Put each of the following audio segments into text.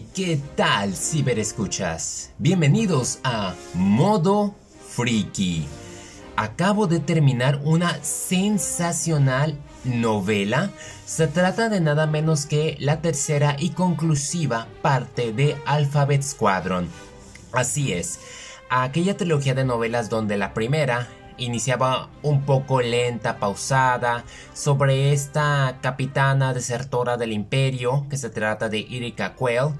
¿qué tal ciberescuchas? Bienvenidos a Modo Freaky. Acabo de terminar una sensacional novela. Se trata de nada menos que la tercera y conclusiva parte de Alphabet Squadron. Así es, aquella trilogía de novelas donde la primera iniciaba un poco lenta, pausada, sobre esta capitana desertora del imperio, que se trata de Erika Quell,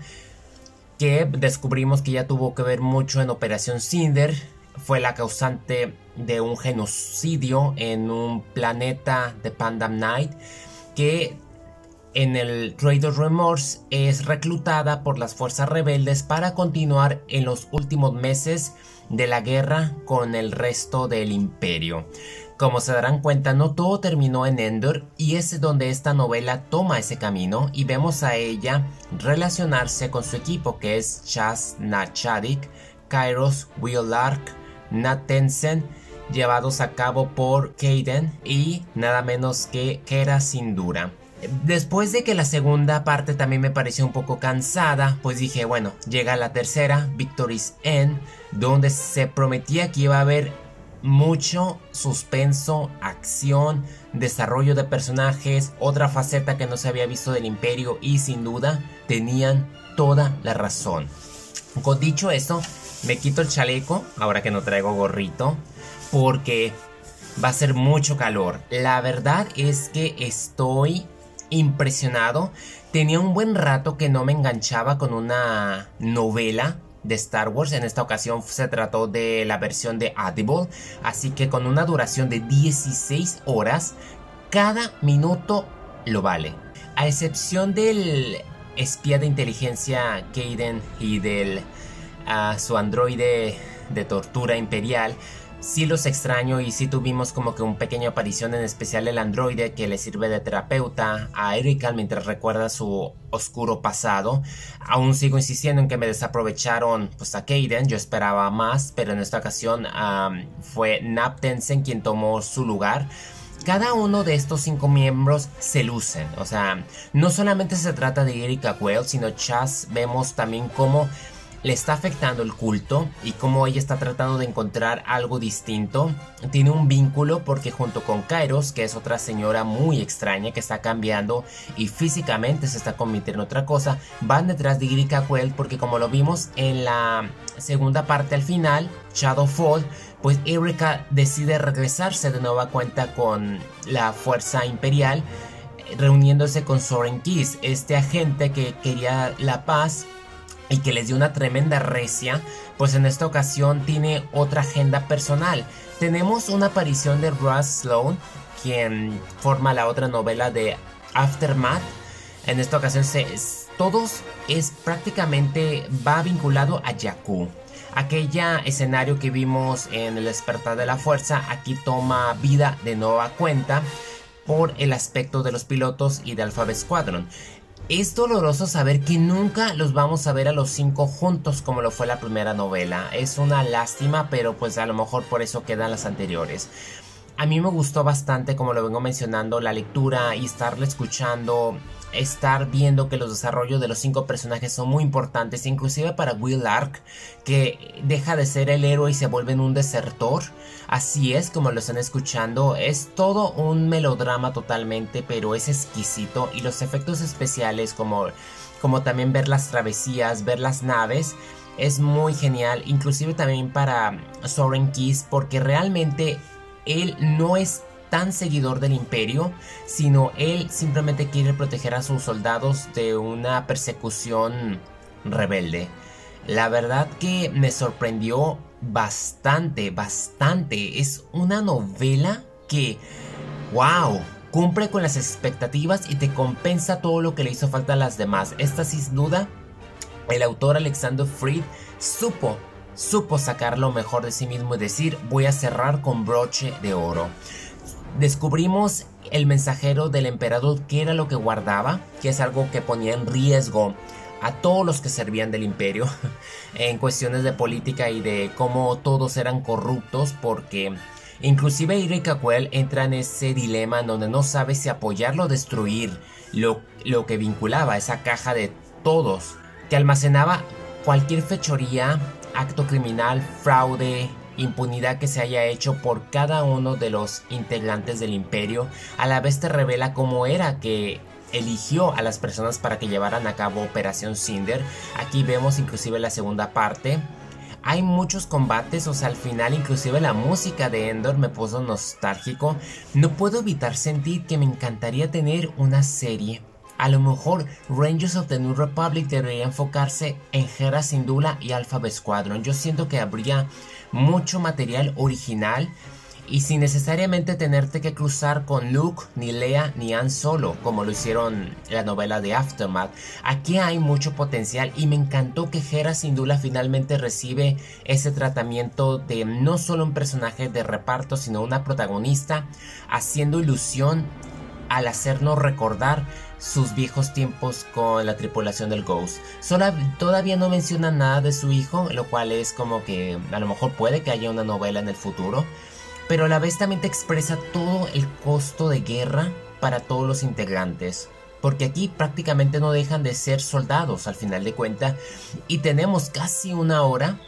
que descubrimos que ya tuvo que ver mucho en Operación Cinder, fue la causante de un genocidio en un planeta de Pandam Night, que en el Trader Remorse es reclutada por las fuerzas rebeldes para continuar en los últimos meses de la guerra con el resto del imperio. Como se darán cuenta, no todo terminó en Endor y es donde esta novela toma ese camino y vemos a ella relacionarse con su equipo que es Chas Nachadik, Kairos, Will Lark, Nat Tensen, llevados a cabo por Kaden y nada menos que Kera Sindura. Después de que la segunda parte también me pareció un poco cansada, pues dije, bueno, llega la tercera, Victory's End, donde se prometía que iba a haber mucho suspenso, acción, desarrollo de personajes, otra faceta que no se había visto del imperio y sin duda tenían toda la razón. Con dicho esto, me quito el chaleco, ahora que no traigo gorrito, porque va a ser mucho calor. La verdad es que estoy impresionado. Tenía un buen rato que no me enganchaba con una novela de Star Wars. En esta ocasión se trató de la versión de Audible. Así que con una duración de 16 horas, cada minuto lo vale. A excepción del espía de inteligencia Kaden y del ah, su androide de tortura imperial, sí los extraño y sí tuvimos como que un pequeño aparición en especial el androide que le sirve de terapeuta a Erika mientras recuerda su oscuro pasado. Aún sigo insistiendo en que me desaprovecharon pues a Kaden, yo esperaba más, pero en esta ocasión fue Nap Tensen quien tomó su lugar cada uno de estos cinco miembros se lucen. O sea, no solamente se trata de Erika Quell, sino Chas vemos también cómo le está afectando el culto y como ella está tratando de encontrar algo distinto. Tiene un vínculo porque junto con Kairos, que es otra señora muy extraña que está cambiando y físicamente se está convirtiendo en otra cosa, van detrás de Irika Quell porque como lo vimos en la segunda parte al final, Shadowfall, pues Erika decide regresarse de nueva cuenta con la fuerza imperial reuniéndose con Soren Kiss, este agente que quería la paz y que les dio una tremenda recia, pues en esta ocasión tiene otra agenda personal. Tenemos una aparición de Russ Sloan, quien forma la otra novela de Aftermath. En esta ocasión se, todos es prácticamente va vinculado a Jakku. Aquella escenario que vimos en el despertar de la fuerza aquí toma vida de nueva cuenta por el aspecto de los pilotos y de Alphabet Squadron. Es doloroso saber que nunca los vamos a ver a los cinco juntos como lo fue la primera novela. Es una lástima, pero pues a lo mejor por eso quedan las anteriores. A mí me gustó bastante, como lo vengo mencionando, la lectura y estarle escuchando estar viendo que los desarrollos de los cinco personajes son muy importantes, inclusive para Will Ark, que deja de ser el héroe y se vuelve en un desertor. Así es como lo están escuchando, es todo un melodrama totalmente, pero es exquisito y los efectos especiales como, como también ver las travesías, ver las naves, es muy genial, inclusive también para Soren Keys porque realmente él no es tan seguidor del imperio, sino él simplemente quiere proteger a sus soldados de una persecución rebelde. La verdad que me sorprendió bastante, bastante. Es una novela que, wow, cumple con las expectativas y te compensa todo lo que le hizo falta a las demás. Esta sin duda, el autor Alexander Fried supo, supo sacar lo mejor de sí mismo y decir voy a cerrar con broche de oro descubrimos el mensajero del emperador, que era lo que guardaba, que es algo que ponía en riesgo a todos los que servían del imperio en cuestiones de política y de cómo todos eran corruptos porque inclusive Erika Quell entra en ese dilema donde no sabe si apoyarlo o destruir lo, lo que vinculaba esa caja de todos que almacenaba cualquier fechoría, acto criminal, fraude, impunidad que se haya hecho por cada uno de los integrantes del imperio, a la vez te revela cómo era que eligió a las personas para que llevaran a cabo Operación Cinder. Aquí vemos inclusive la segunda parte. Hay muchos combates, o sea, al final inclusive la música de Endor me puso nostálgico. No puedo evitar sentir que me encantaría tener una serie. A lo mejor Rangers of the New Republic debería enfocarse en Hera Syndulla y Alpha Squadron. Yo siento que habría mucho material original y sin necesariamente tenerte que cruzar con Luke, ni Leia, ni Han Solo, como lo hicieron en la novela de Aftermath. Aquí hay mucho potencial y me encantó que Hera Syndulla finalmente recibe ese tratamiento de no solo un personaje de reparto, sino una protagonista, haciendo ilusión al hacernos recordar sus viejos tiempos con la tripulación del Ghost. todavía no menciona nada de su hijo, lo cual es como que a lo mejor puede que haya una novela en el futuro, pero a la vez también te expresa todo el costo de guerra para todos los integrantes. Porque aquí prácticamente no dejan de ser soldados al final de cuentas. Y tenemos casi una hora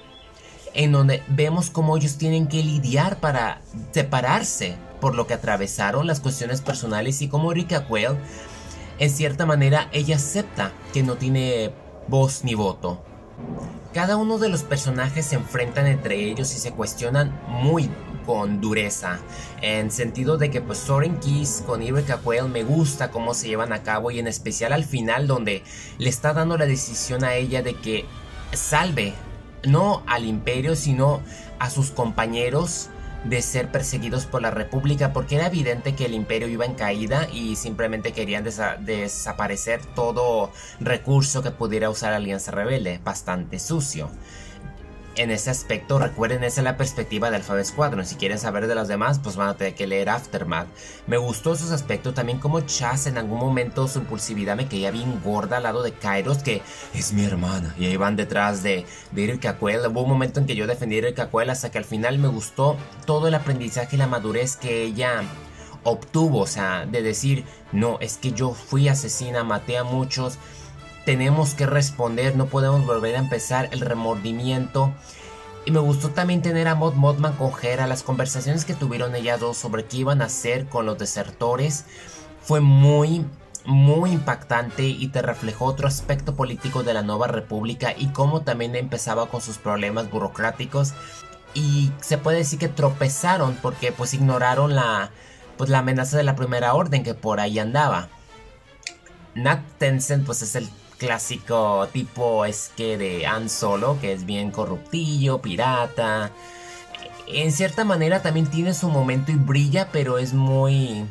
en donde vemos cómo ellos tienen que lidiar para separarse por lo que atravesaron las cuestiones personales y cómo Erika Quayle en cierta manera ella acepta que no tiene voz ni voto. Cada uno de los personajes se enfrentan entre ellos y se cuestionan muy con dureza, en sentido de que pues Soren Keys con Eureka Quayle me gusta cómo se llevan a cabo y en especial al final donde le está dando la decisión a ella de que salve no al imperio sino a sus compañeros de ser perseguidos por la República porque era evidente que el imperio iba en caída y simplemente querían desaparecer todo recurso que pudiera usar Alianza Rebelde, bastante sucio en ese aspecto, recuerden, esa es la perspectiva de Alpha Squadron. Si quieren saber de los demás, pues van a tener que leer Aftermath. Me gustó esos aspectos, también como Chaz en algún momento su impulsividad me caía bien gorda al lado de Kairos, que es mi hermana. Y ahí van detrás de, de Hubo un momento en que yo defendí a hasta que al final me gustó todo el aprendizaje y la madurez que ella obtuvo. O sea, de decir, no, es que yo fui asesina, maté a muchos tenemos que responder, no podemos volver a empezar el remordimiento. Y me gustó también tener a Mod Modman con Hera, las conversaciones que tuvieron ellas dos sobre qué iban a hacer con los desertores. Fue muy, muy impactante y te reflejó otro aspecto político de la nueva república y cómo también empezaba con sus problemas burocráticos. Y se puede decir que tropezaron porque pues ignoraron la, pues, la amenaza de la primera orden que por ahí andaba. Nat Tencent pues es el clásico tipo es que de Han Solo, que es bien corruptillo, pirata. En cierta manera también tiene su momento y brilla, pero es muy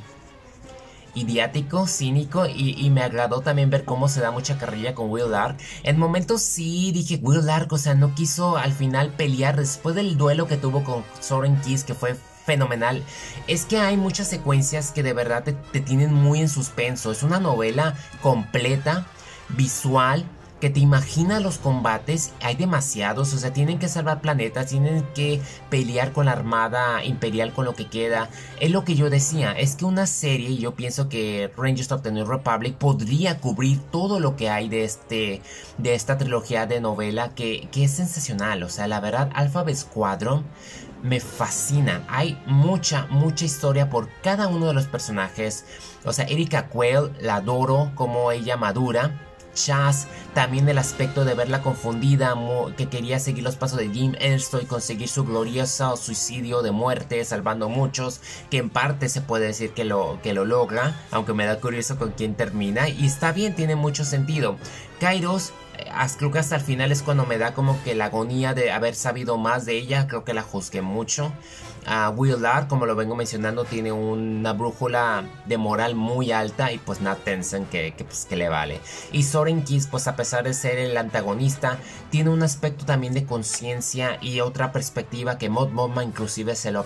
idiático, cínico y, me agradó también ver cómo se da mucha carrilla con Will Dark. En momentos sí dije Will Dark, o sea, no quiso al final pelear después del duelo que tuvo con Soren Kiss, que fue fenomenal. Es que hay muchas secuencias que de verdad te tienen muy en suspenso. Es una novela completa visual que te imagina los combates, hay demasiados, o sea, tienen que salvar planetas, tienen que pelear con la armada imperial con lo que queda. Es lo que yo decía, es que una serie, y yo pienso que Rangers of the New Republic podría cubrir todo lo que hay de este de esta trilogía de novela que, que es sensacional, o sea, la verdad Alphabet Squadron me fascina. Hay mucha, mucha historia por cada uno de los personajes. O sea, Erika Quayle, la adoro como ella madura Chaz, también el aspecto de verla confundida, que quería seguir los pasos de Jim Ersto y conseguir su glorioso suicidio de muerte, salvando muchos, que en parte se puede decir que lo, que lo logra, aunque me da curioso con quién termina, y está bien, tiene mucho sentido. Kairos creo que hasta el final es cuando me da como que la agonía de haber sabido más de ella, creo que la juzgué mucho. Uh, Willard, como lo vengo mencionando, tiene una brújula de moral muy alta y pues Nat Tensen que, pues, que le vale. Y Soren Kiss, pues a pesar de ser el antagonista, tiene un aspecto también de conciencia y otra perspectiva que Mod Mothma inclusive se lo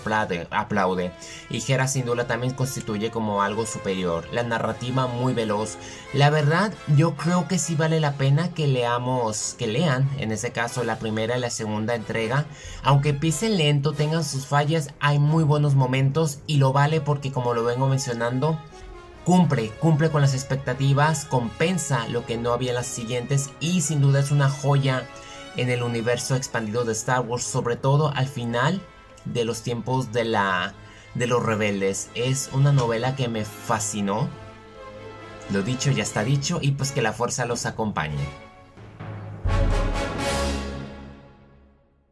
aplaude. Y Hera sin duda también constituye como algo superior. La narrativa muy veloz. La verdad, yo creo que sí vale la pena que leamos, que lean, en ese caso la primera y la segunda entrega. Aunque pise lento, tengan sus fallas hay muy buenos momentos y lo vale porque como lo vengo mencionando, cumple, cumple con las expectativas, compensa lo que no había en las siguientes y sin duda es una joya en el universo expandido de Star Wars, sobre todo al final de los tiempos de la de los rebeldes. Es una novela que me fascinó. Lo dicho ya está dicho y pues que la fuerza los acompañe.